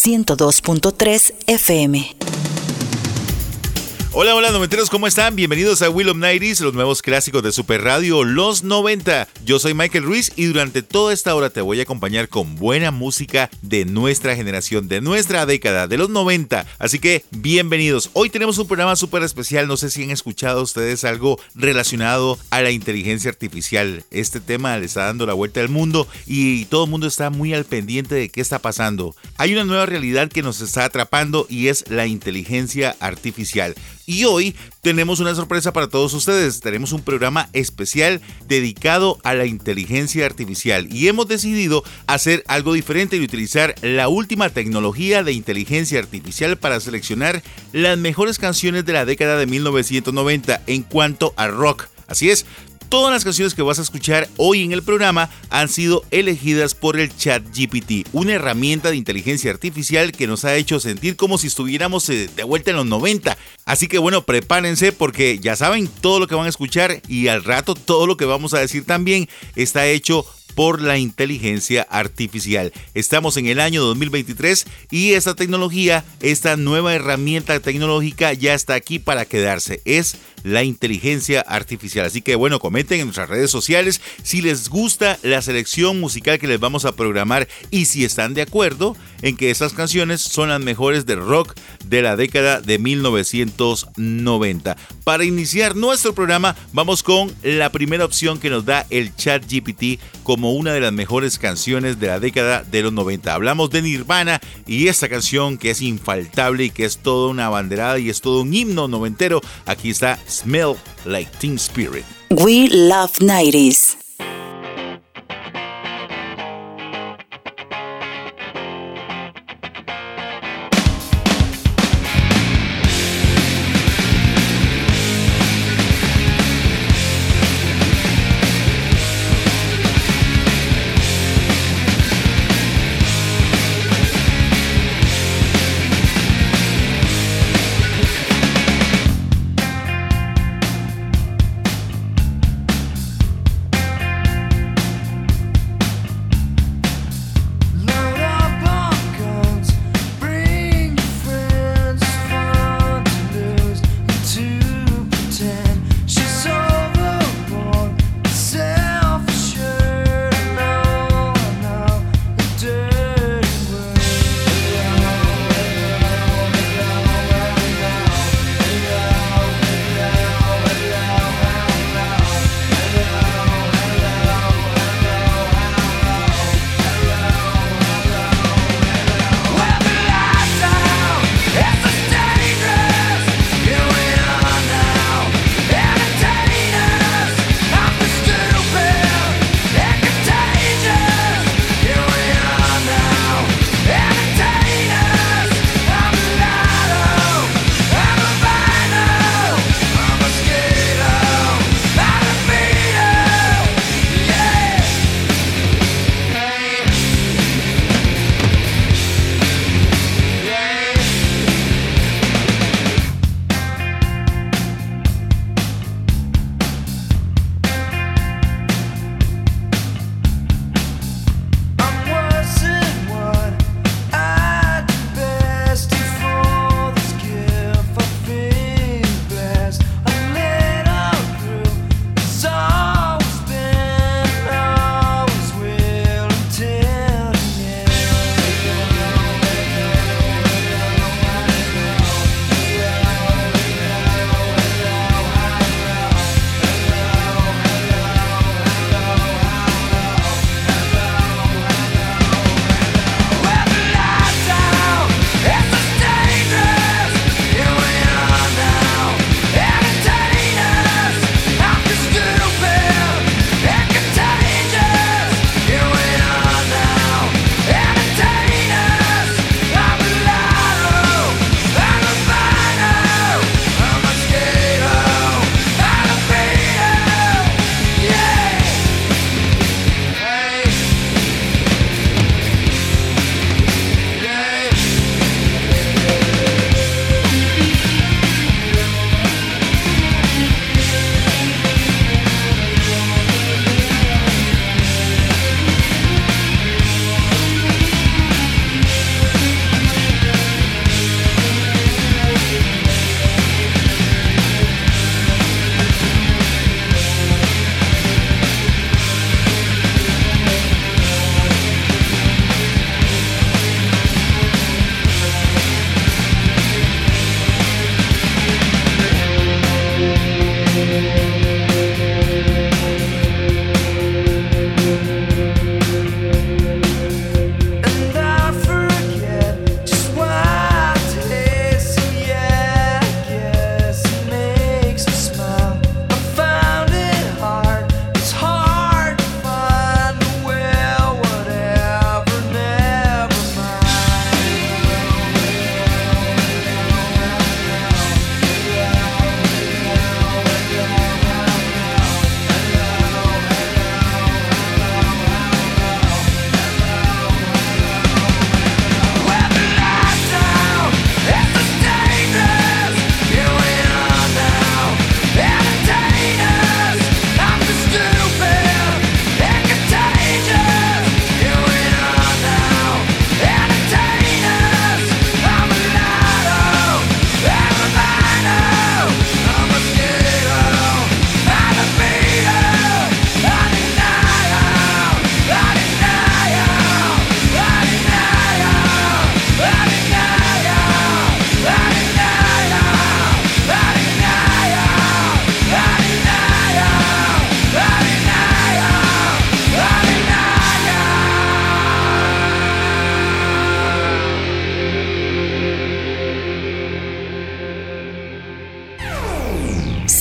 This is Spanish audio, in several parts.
102.3 FM. Hola, hola, noventeros, ¿cómo están? Bienvenidos a Will of Nighties, los nuevos clásicos de Super Radio, los 90. Yo soy Michael Ruiz y durante toda esta hora te voy a acompañar con buena música de nuestra generación, de nuestra década, de los 90. Así que, bienvenidos. Hoy tenemos un programa súper especial. No sé si han escuchado ustedes algo relacionado a la inteligencia artificial. Este tema le está dando la vuelta al mundo y todo el mundo está muy al pendiente de qué está pasando. Hay una nueva realidad que nos está atrapando y es la inteligencia artificial. Y hoy tenemos una sorpresa para todos ustedes. Tenemos un programa especial dedicado a la inteligencia artificial y hemos decidido hacer algo diferente y utilizar la última tecnología de inteligencia artificial para seleccionar las mejores canciones de la década de 1990 en cuanto a rock. Así es, Todas las canciones que vas a escuchar hoy en el programa han sido elegidas por el Chat GPT, una herramienta de inteligencia artificial que nos ha hecho sentir como si estuviéramos eh, de vuelta en los 90. Así que bueno, prepárense porque ya saben todo lo que van a escuchar y al rato todo lo que vamos a decir también está hecho por la inteligencia artificial. Estamos en el año 2023 y esta tecnología, esta nueva herramienta tecnológica ya está aquí para quedarse. Es la inteligencia artificial. Así que bueno, comenten en nuestras redes sociales si les gusta la selección musical que les vamos a programar y si están de acuerdo en que estas canciones son las mejores de rock de la década de 1990. Para iniciar nuestro programa vamos con la primera opción que nos da el chat GPT una de las mejores canciones de la década de los 90. Hablamos de Nirvana y esta canción que es infaltable y que es toda una banderada y es todo un himno noventero. Aquí está Smell Like Teen Spirit. We Love 90s.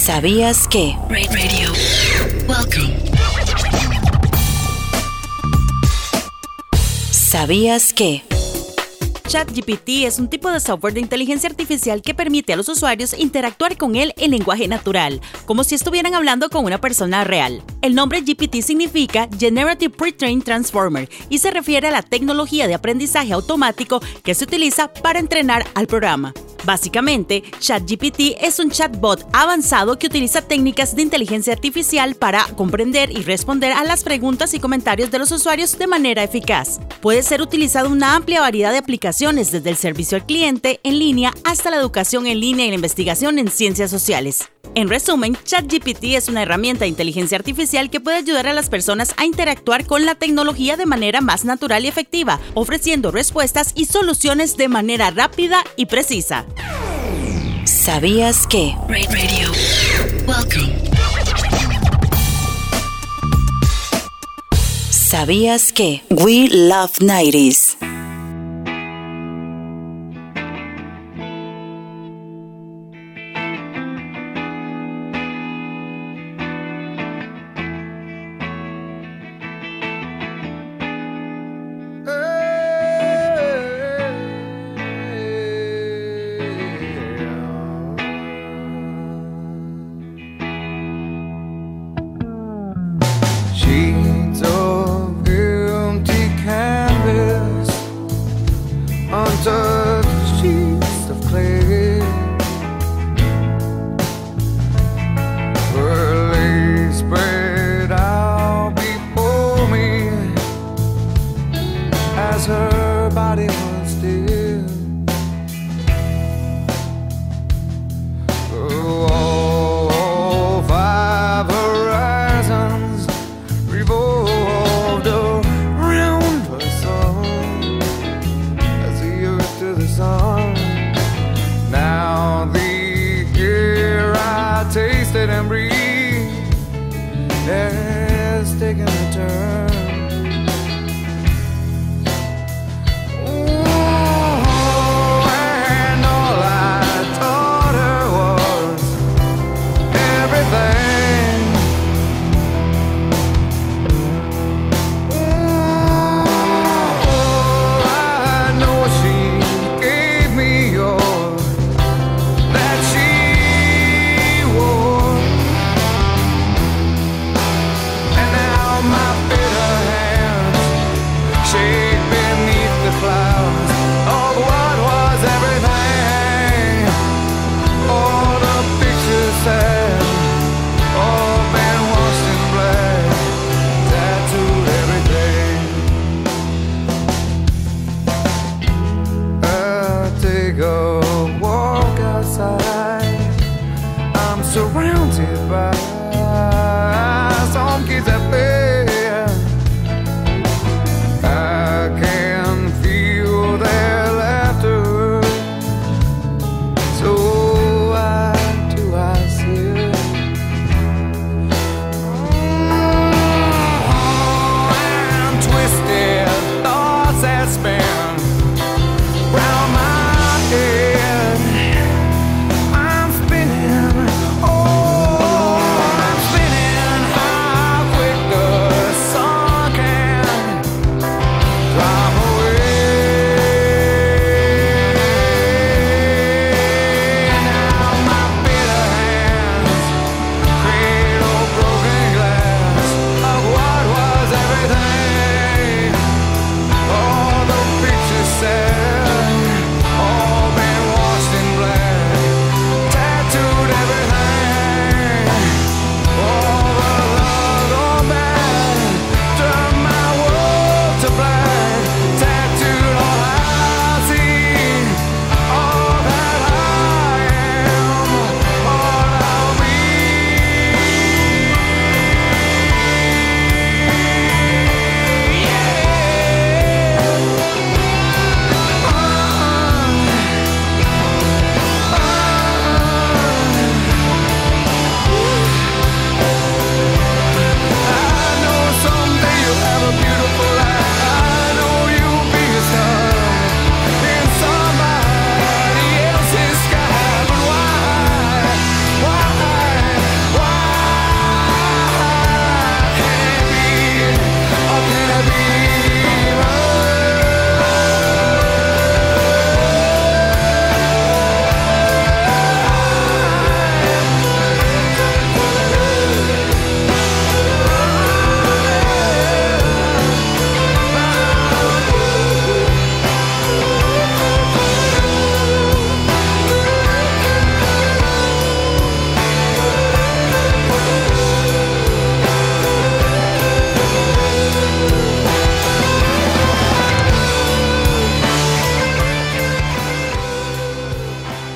¿Sabías que? Radio. Welcome. ¿Sabías que? ChatGPT es un tipo de software de inteligencia artificial que permite a los usuarios interactuar con él en lenguaje natural, como si estuvieran hablando con una persona real. El nombre GPT significa Generative Pre-trained Transformer y se refiere a la tecnología de aprendizaje automático que se utiliza para entrenar al programa. Básicamente, ChatGPT es un chatbot avanzado que utiliza técnicas de inteligencia artificial para comprender y responder a las preguntas y comentarios de los usuarios de manera eficaz. Puede ser utilizado una amplia variedad de aplicaciones, desde el servicio al cliente en línea hasta la educación en línea y la investigación en ciencias sociales. En resumen, ChatGPT es una herramienta de inteligencia artificial que puede ayudar a las personas a interactuar con la tecnología de manera más natural y efectiva, ofreciendo respuestas y soluciones de manera rápida y precisa. ¿Sabías que? Radio. ¿Sabías que? We Love 90s.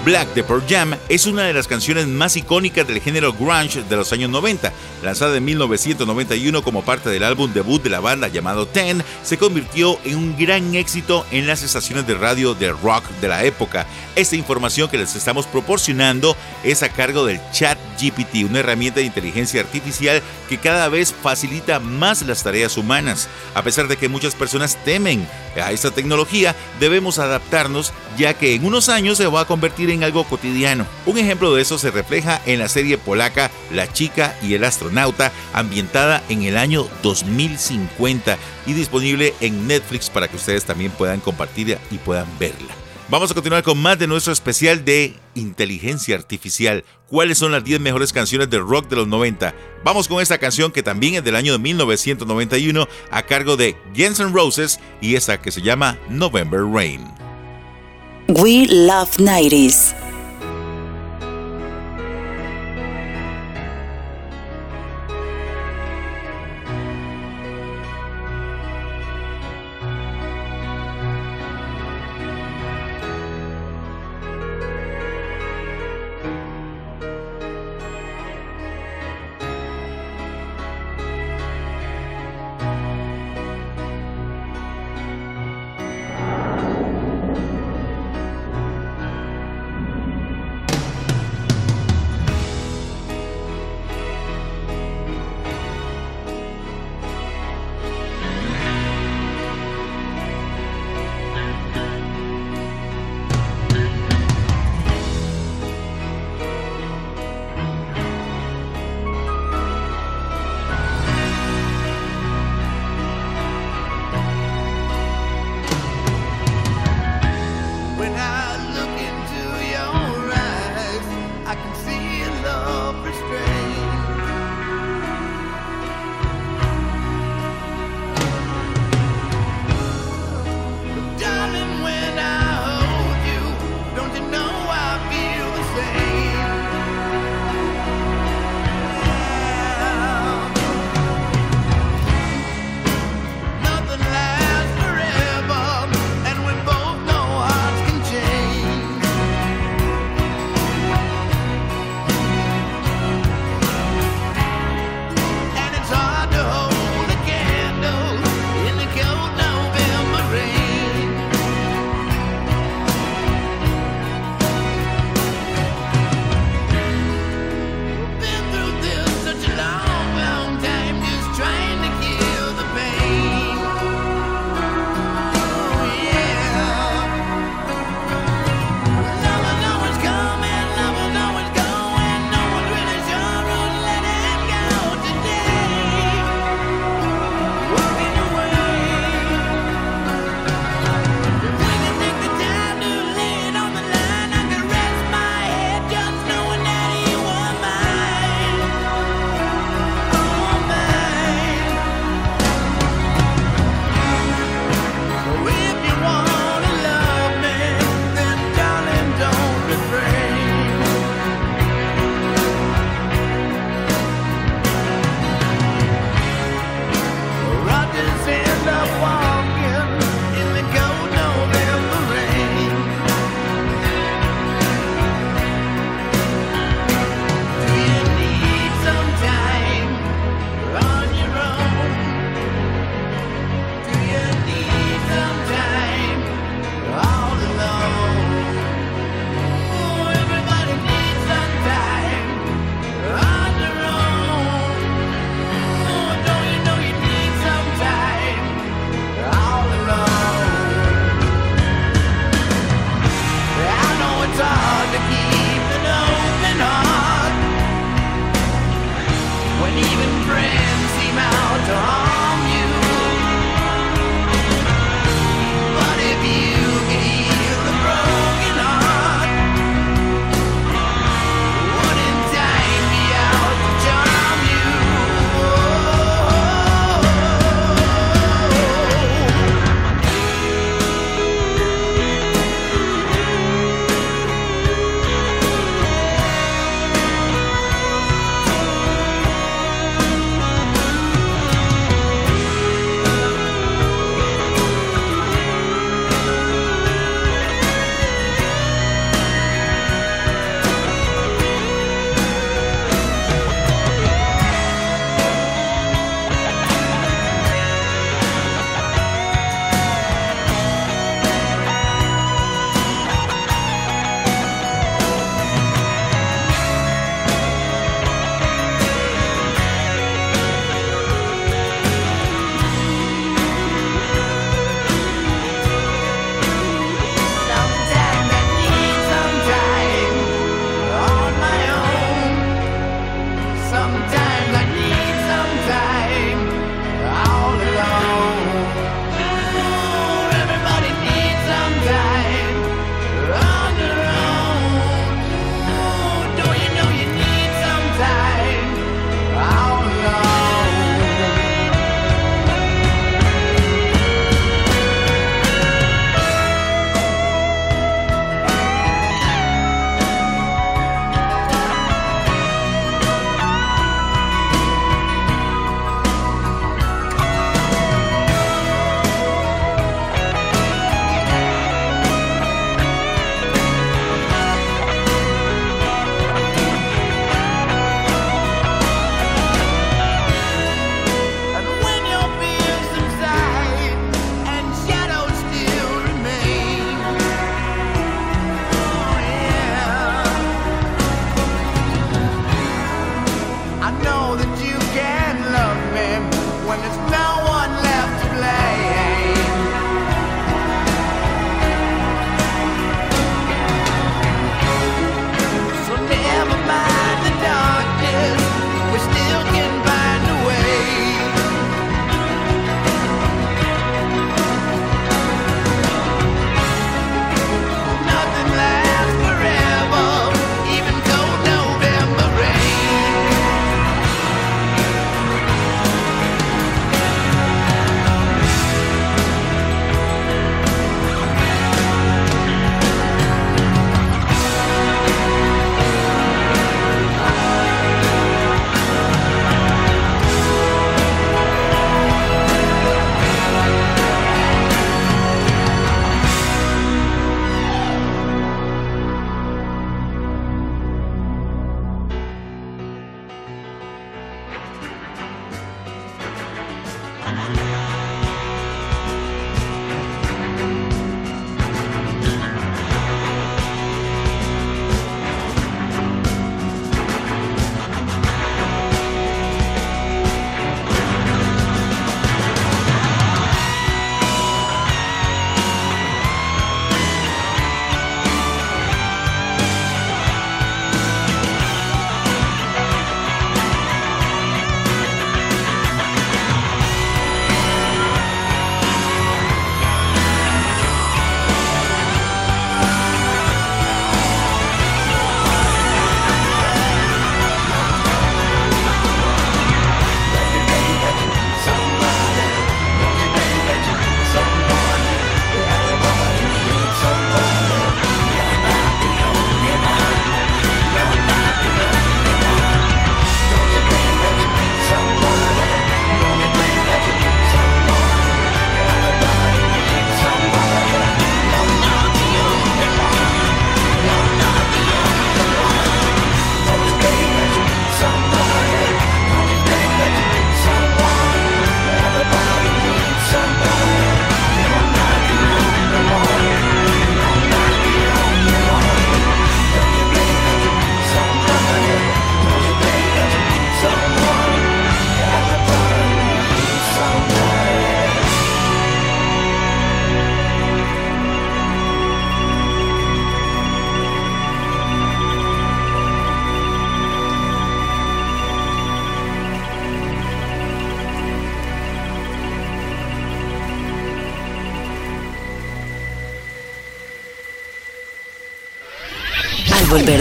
Black de Pearl Jam es una de las canciones más icónicas del género grunge de los años 90. Lanzada en 1991 como parte del álbum debut de la banda llamado Ten, se convirtió en un gran éxito en las estaciones de radio de rock de la época. Esta información que les estamos proporcionando es a cargo del Chat GPT, una herramienta de inteligencia artificial que cada vez facilita más las tareas humanas. A pesar de que muchas personas temen a esta tecnología, debemos adaptarnos ya que en unos años se va a convertir algo cotidiano. Un ejemplo de eso se refleja en la serie polaca La chica y el astronauta, ambientada en el año 2050 y disponible en Netflix para que ustedes también puedan compartirla y puedan verla. Vamos a continuar con más de nuestro especial de inteligencia artificial. ¿Cuáles son las 10 mejores canciones de rock de los 90? Vamos con esta canción que también es del año de 1991 a cargo de Guns N' Roses y esta que se llama November Rain. We love 90s.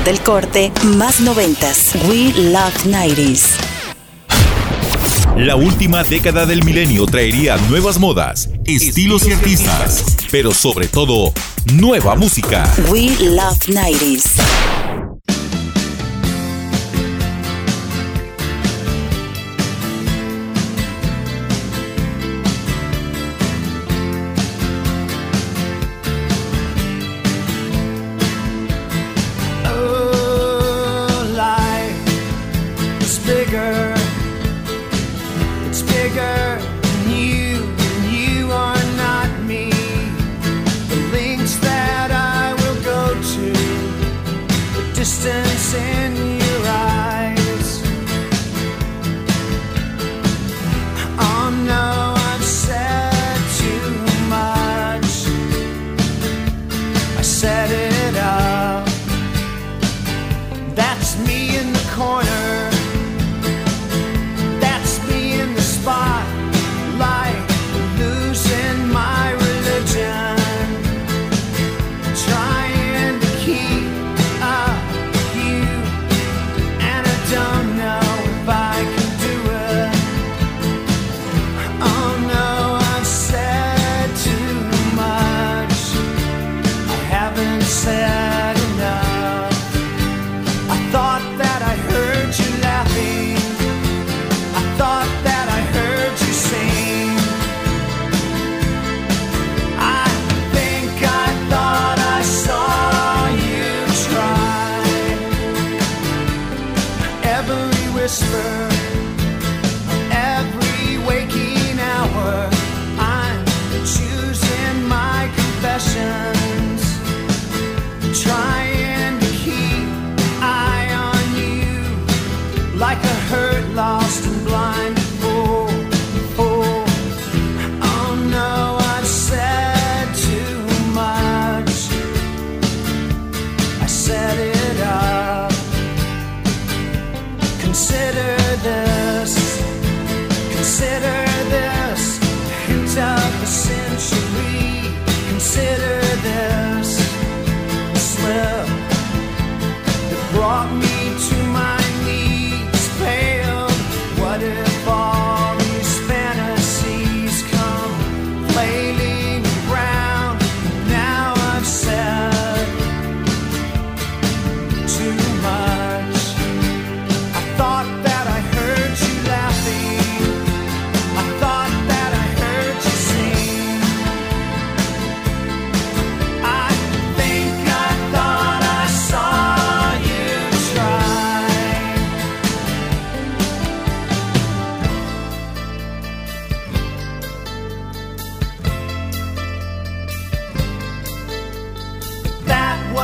Del corte, más noventas. We Love 90s. La última década del milenio traería nuevas modas, estilos y artistas, pero sobre todo, nueva música. We Love 90s.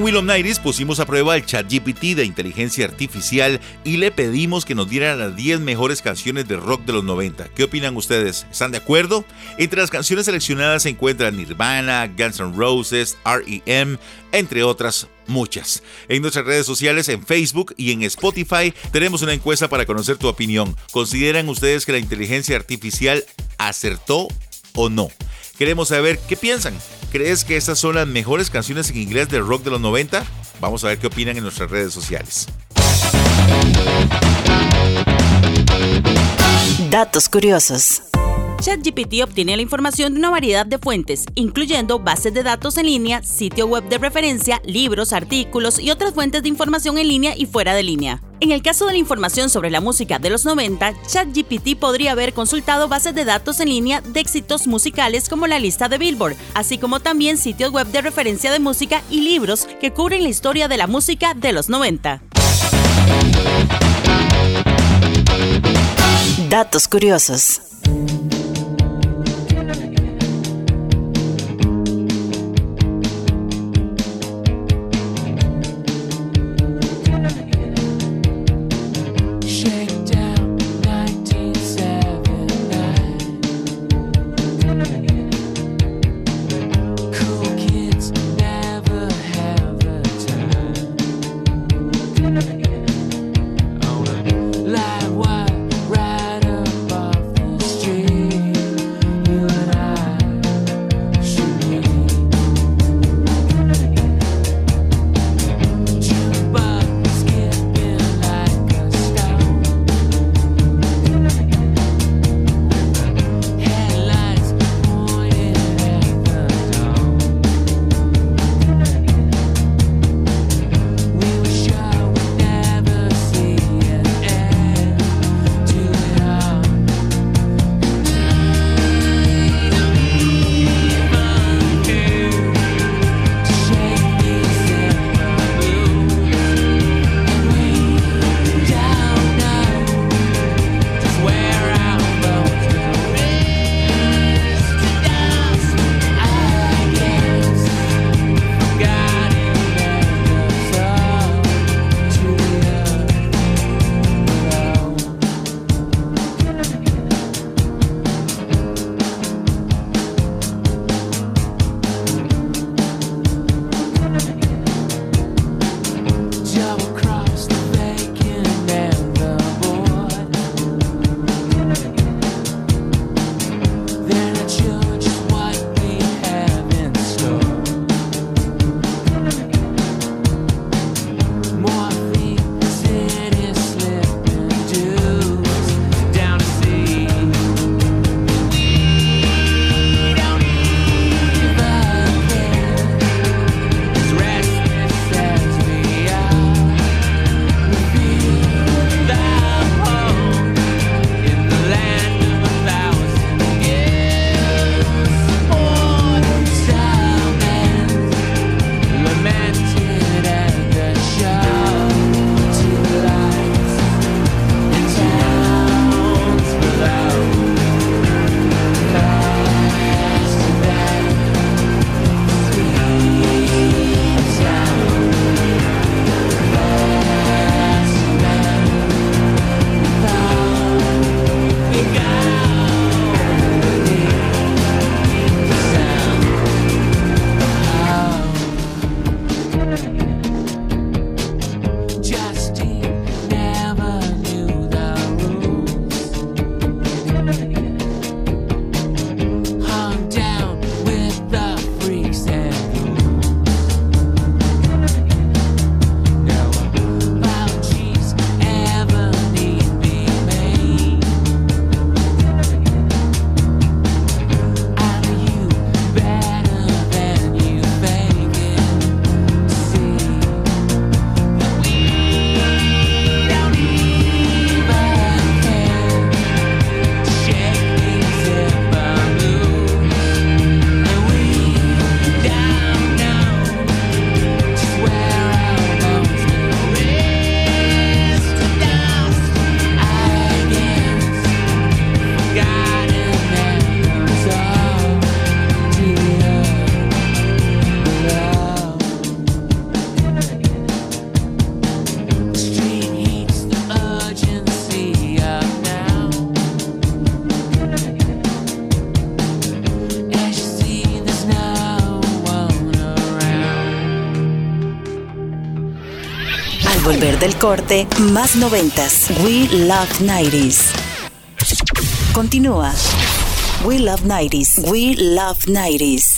En Will of pusimos a prueba el chat GPT de inteligencia artificial y le pedimos que nos diera las 10 mejores canciones de rock de los 90. ¿Qué opinan ustedes? ¿Están de acuerdo? Entre las canciones seleccionadas se encuentran Nirvana, Guns N' Roses, REM, entre otras muchas. En nuestras redes sociales, en Facebook y en Spotify, tenemos una encuesta para conocer tu opinión. ¿Consideran ustedes que la inteligencia artificial acertó o no? Queremos saber qué piensan. ¿Crees que estas son las mejores canciones en inglés de rock de los 90? Vamos a ver qué opinan en nuestras redes sociales. Datos curiosos. ChatGPT obtiene la información de una variedad de fuentes, incluyendo bases de datos en línea, sitio web de referencia, libros, artículos y otras fuentes de información en línea y fuera de línea. En el caso de la información sobre la música de los 90, ChatGPT podría haber consultado bases de datos en línea de éxitos musicales como la lista de Billboard, así como también sitios web de referencia de música y libros que cubren la historia de la música de los 90. Datos curiosos. del corte, más noventas. We Love 90s. Continúa. We Love 90s. We Love 90s.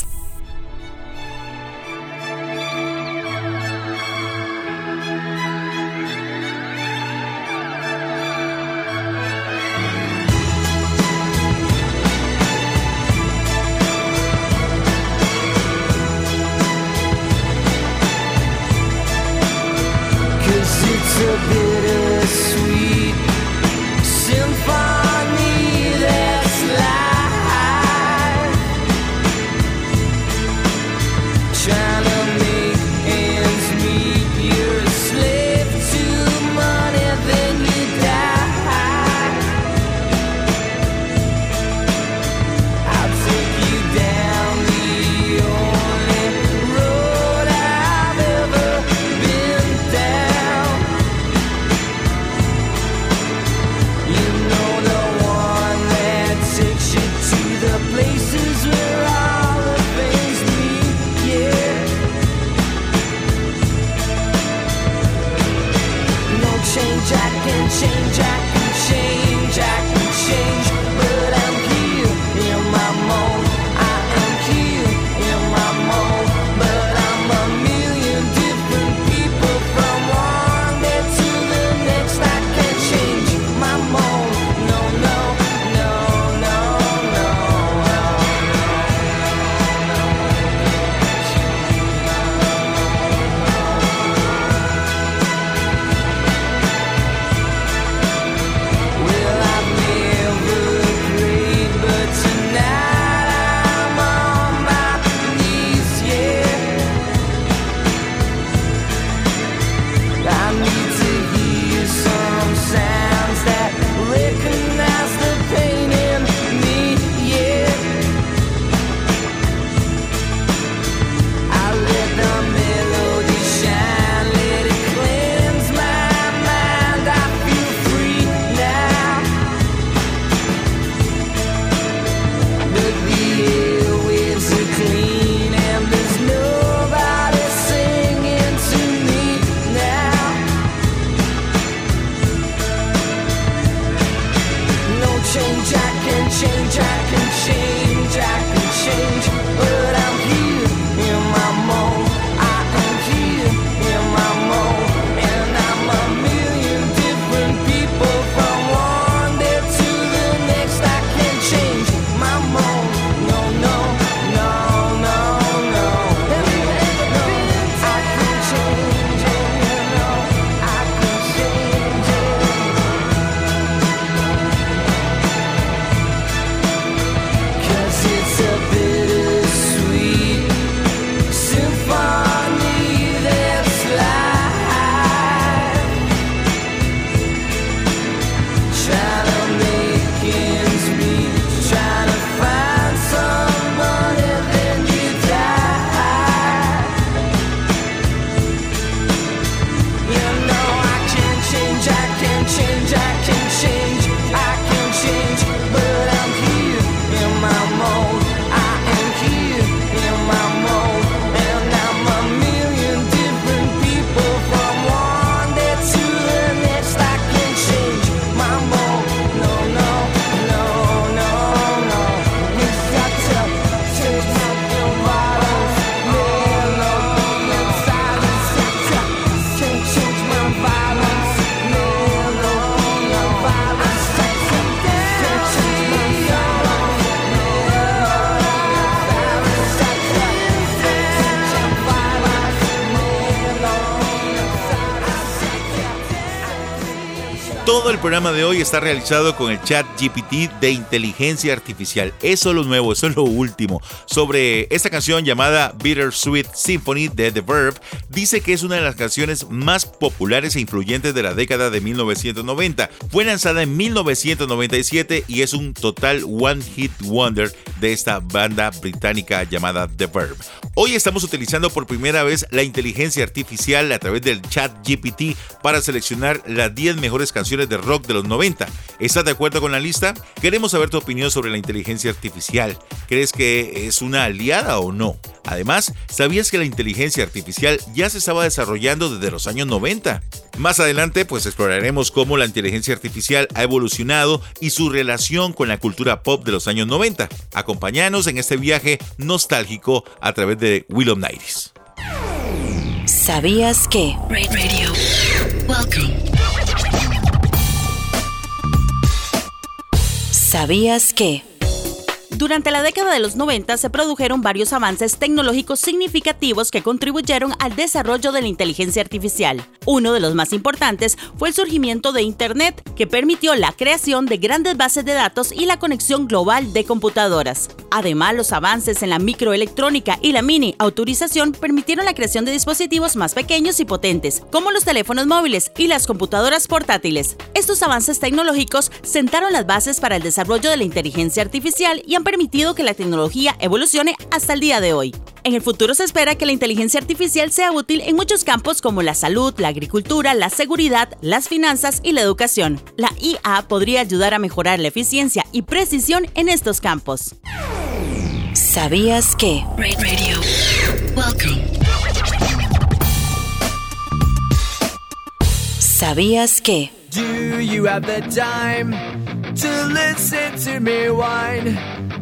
Programa de hoy está realizado con el chat GPT de inteligencia artificial. Eso es lo nuevo, eso es lo último. Sobre esta canción llamada Bittersweet Symphony de The Verb, dice que es una de las canciones más populares e influyentes de la década de 1990. Fue lanzada en 1997 y es un total One Hit Wonder de esta banda británica llamada The Verb. Hoy estamos utilizando por primera vez la inteligencia artificial a través del chat GPT para seleccionar las 10 mejores canciones de rock de los 90. ¿Estás de acuerdo con la lista? Queremos saber tu opinión sobre la inteligencia artificial. ¿Crees que es una aliada o no? Además, ¿sabías que la inteligencia artificial ya se estaba desarrollando desde los años 90? Más adelante, pues exploraremos cómo la inteligencia artificial ha evolucionado y su relación con la cultura pop de los años 90. Acompáñanos en este viaje nostálgico a través de Willow Nights. ¿Sabías que? Ra- Radio. Welcome. ¿Sabías que? Durante la década de los 90 se produjeron varios avances tecnológicos significativos que contribuyeron al desarrollo de la inteligencia artificial. Uno de los más importantes fue el surgimiento de Internet, que permitió la creación de grandes bases de datos y la conexión global de computadoras. Además, los avances en la microelectrónica y la mini autorización permitieron la creación de dispositivos más pequeños y potentes, como los teléfonos móviles y las computadoras portátiles. Estos avances tecnológicos sentaron las bases para el desarrollo de la inteligencia artificial y han permitido que la tecnología evolucione hasta el día de hoy. En el futuro se espera que la inteligencia artificial sea útil en muchos campos como la salud, la agricultura, la seguridad, las finanzas y la educación. La IA podría ayudar a mejorar la eficiencia y precisión en estos campos. ¿Sabías que? Ra- Radio. ¿Sabías que? Do you have the time to listen to me whine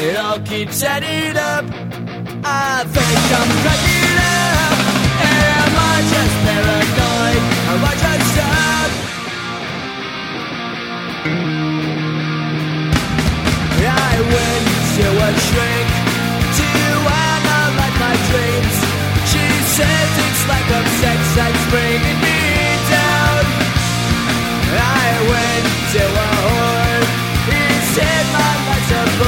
It all keeps adding up. I think I'm cracking up. Am I just paranoid? Am I just up? I went to a shrink to analyze my dreams. She says it's like a sex that's bringing me down. I went to a whore. He said my life's a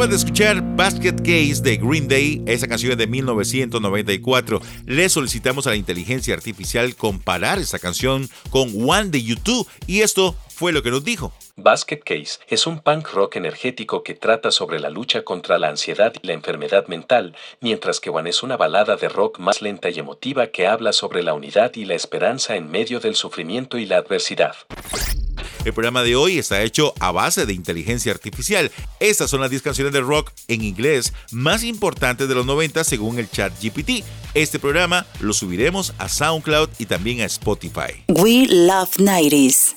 Acaban de escuchar Basket Case de Green Day, esa canción de 1994. Le solicitamos a la inteligencia artificial comparar esta canción con One de YouTube y esto fue lo que nos dijo. Basket Case es un punk rock energético que trata sobre la lucha contra la ansiedad y la enfermedad mental, mientras que One es una balada de rock más lenta y emotiva que habla sobre la unidad y la esperanza en medio del sufrimiento y la adversidad. El programa de hoy está hecho a base de inteligencia artificial. Estas son las 10 canciones de rock en inglés más importantes de los 90 según el chat GPT. Este programa lo subiremos a SoundCloud y también a Spotify. We love 90s.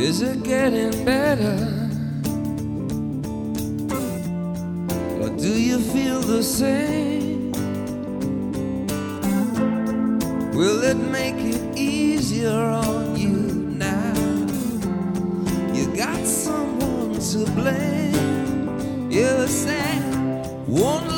Is it getting better? The same? Will it make it easier on you now? You got someone to blame. You said one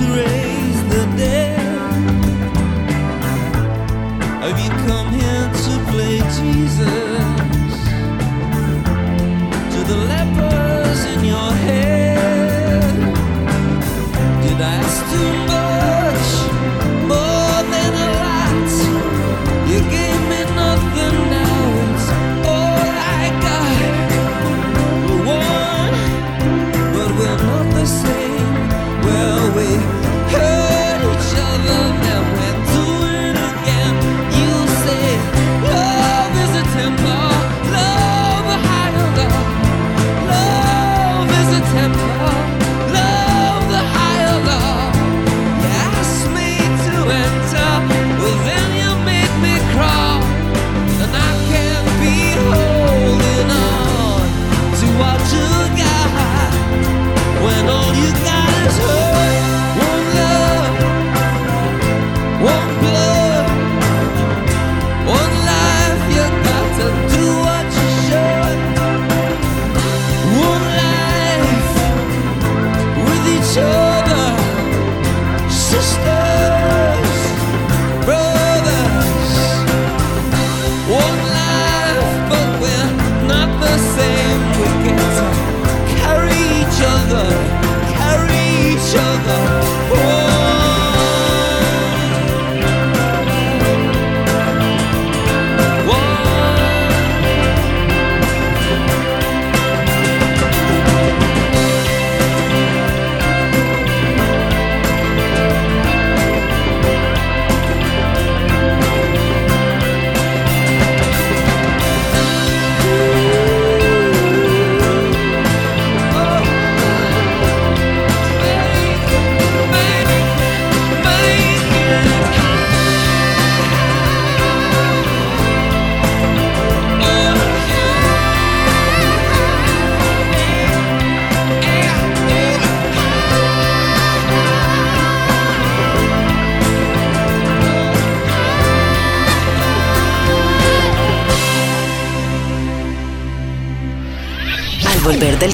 raise the dead? Have you come here to play Jesus to the lepers in your head? Did I?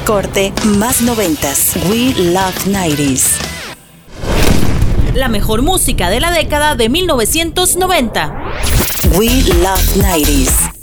Corte, más noventas. We Love 90s. La mejor música de la década de 1990. We Love 90s.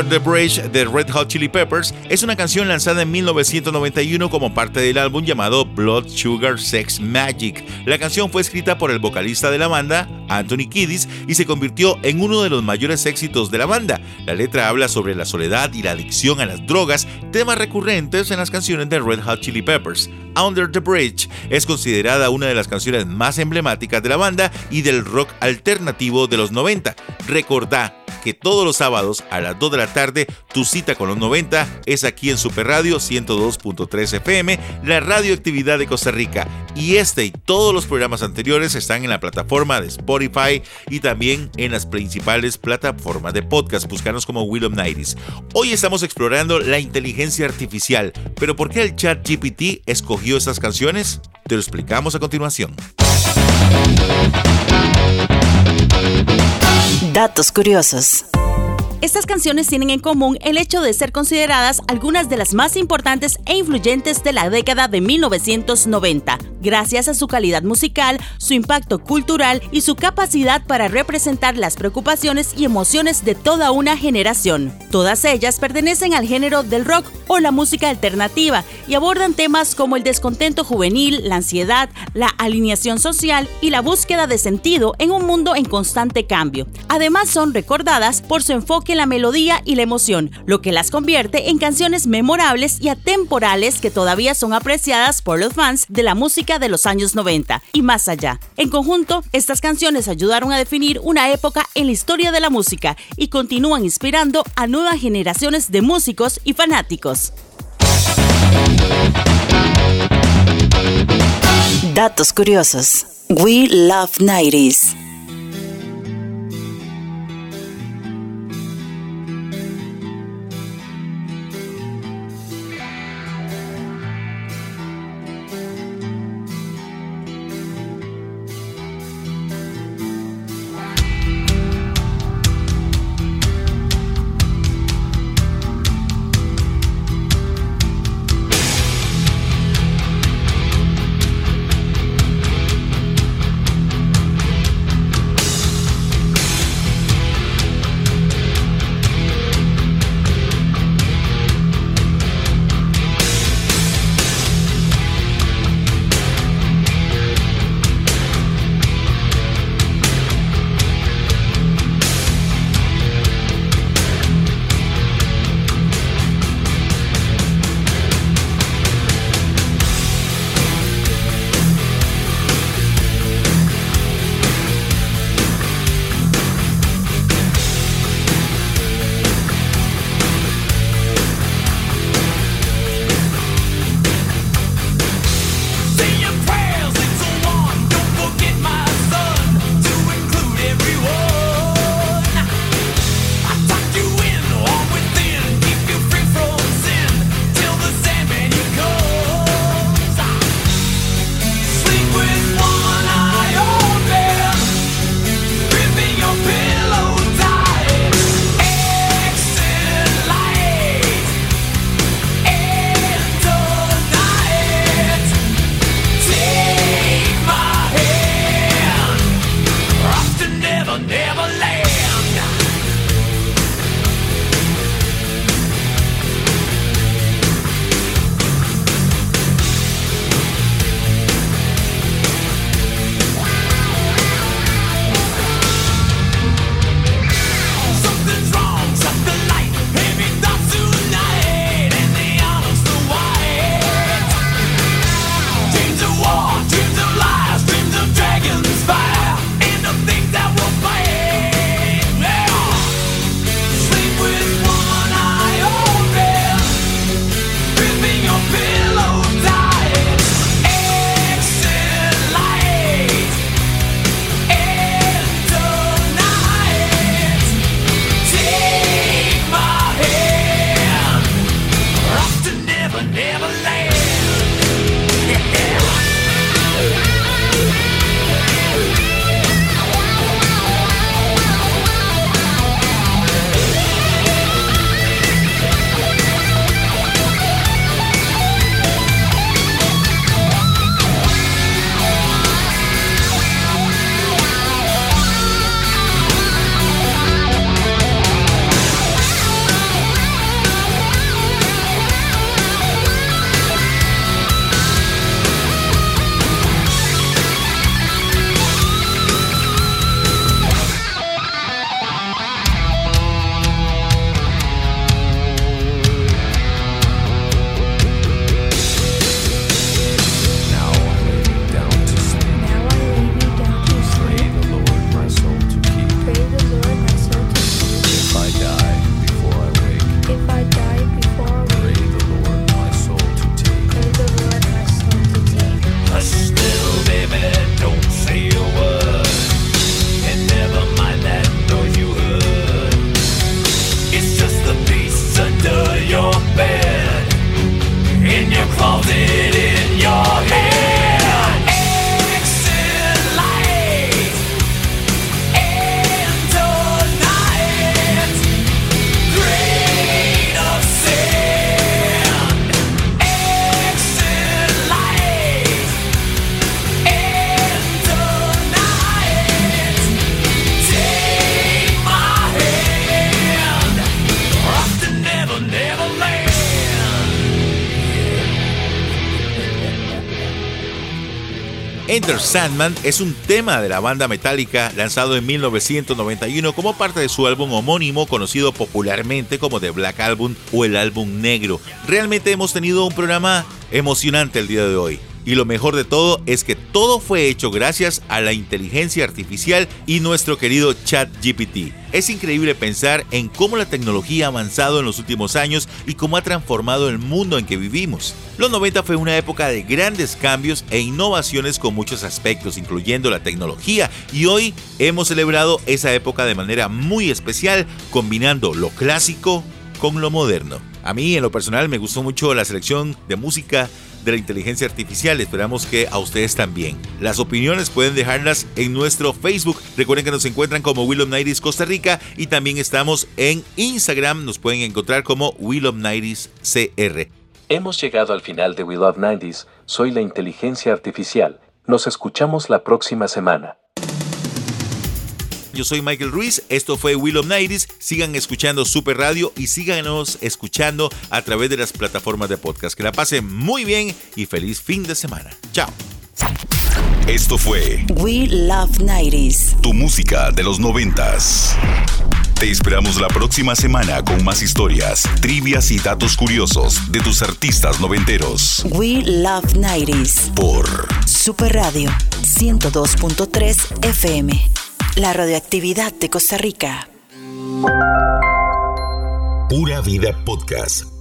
Under the Bridge de Red Hot Chili Peppers es una canción lanzada en 1991 como parte del álbum llamado Blood Sugar Sex Magic. La canción fue escrita por el vocalista de la banda, Anthony Kiddis, y se convirtió en uno de los mayores éxitos de la banda. La letra habla sobre la soledad y la adicción a las drogas, temas recurrentes en las canciones de Red Hot Chili Peppers. Under the Bridge es considerada una de las canciones más emblemáticas de la banda y del rock alternativo de los 90. Recordá que todos los sábados a las 2 de la tarde tu cita con los 90 es aquí en Super Radio 102.3 FM, la radioactividad de Costa Rica. Y este y todos los programas anteriores están en la plataforma de Spotify y también en las principales plataformas de podcast. Búscanos como William Nighties. Hoy estamos explorando la inteligencia artificial, pero ¿por qué el chat GPT escogió estas canciones? Te lo explicamos a continuación. Datos curiosos. Estas canciones tienen en común el hecho de ser consideradas algunas de las más importantes e influyentes de la década de 1990, gracias a su calidad musical, su impacto cultural y su capacidad para representar las preocupaciones y emociones de toda una generación. Todas ellas pertenecen al género del rock o la música alternativa y abordan temas como el descontento juvenil, la ansiedad, la alineación social y la búsqueda de sentido en un mundo en constante cambio. Además son recordadas por su enfoque la melodía y la emoción, lo que las convierte en canciones memorables y atemporales que todavía son apreciadas por los fans de la música de los años 90 y más allá. En conjunto, estas canciones ayudaron a definir una época en la historia de la música y continúan inspirando a nuevas generaciones de músicos y fanáticos. Datos curiosos. We Love 90s. Enter Sandman es un tema de la banda Metallica lanzado en 1991 como parte de su álbum homónimo conocido popularmente como The Black Album o el álbum negro. Realmente hemos tenido un programa emocionante el día de hoy. Y lo mejor de todo es que todo fue hecho gracias a la inteligencia artificial y nuestro querido chat GPT. Es increíble pensar en cómo la tecnología ha avanzado en los últimos años y cómo ha transformado el mundo en que vivimos. Los 90 fue una época de grandes cambios e innovaciones con muchos aspectos, incluyendo la tecnología, y hoy hemos celebrado esa época de manera muy especial, combinando lo clásico con lo moderno. A mí en lo personal me gustó mucho la selección de música de la inteligencia artificial. Esperamos que a ustedes también. Las opiniones pueden dejarlas en nuestro Facebook. Recuerden que nos encuentran como Will of Nighties Costa Rica y también estamos en Instagram. Nos pueden encontrar como Will of Nighties CR. Hemos llegado al final de Love 90s. Soy la inteligencia artificial. Nos escuchamos la próxima semana. Yo soy Michael Ruiz, esto fue Will of Nighties. Sigan escuchando Super Radio y síganos escuchando a través de las plataformas de podcast. Que la pasen muy bien y feliz fin de semana. Chao. Esto fue We Love 90s. Tu música de los noventas. Te esperamos la próxima semana con más historias, trivias y datos curiosos de tus artistas noventeros. We Love 90s. Por Super Radio 102.3 FM. La radioactividad de Costa Rica. Pura Vida Podcast.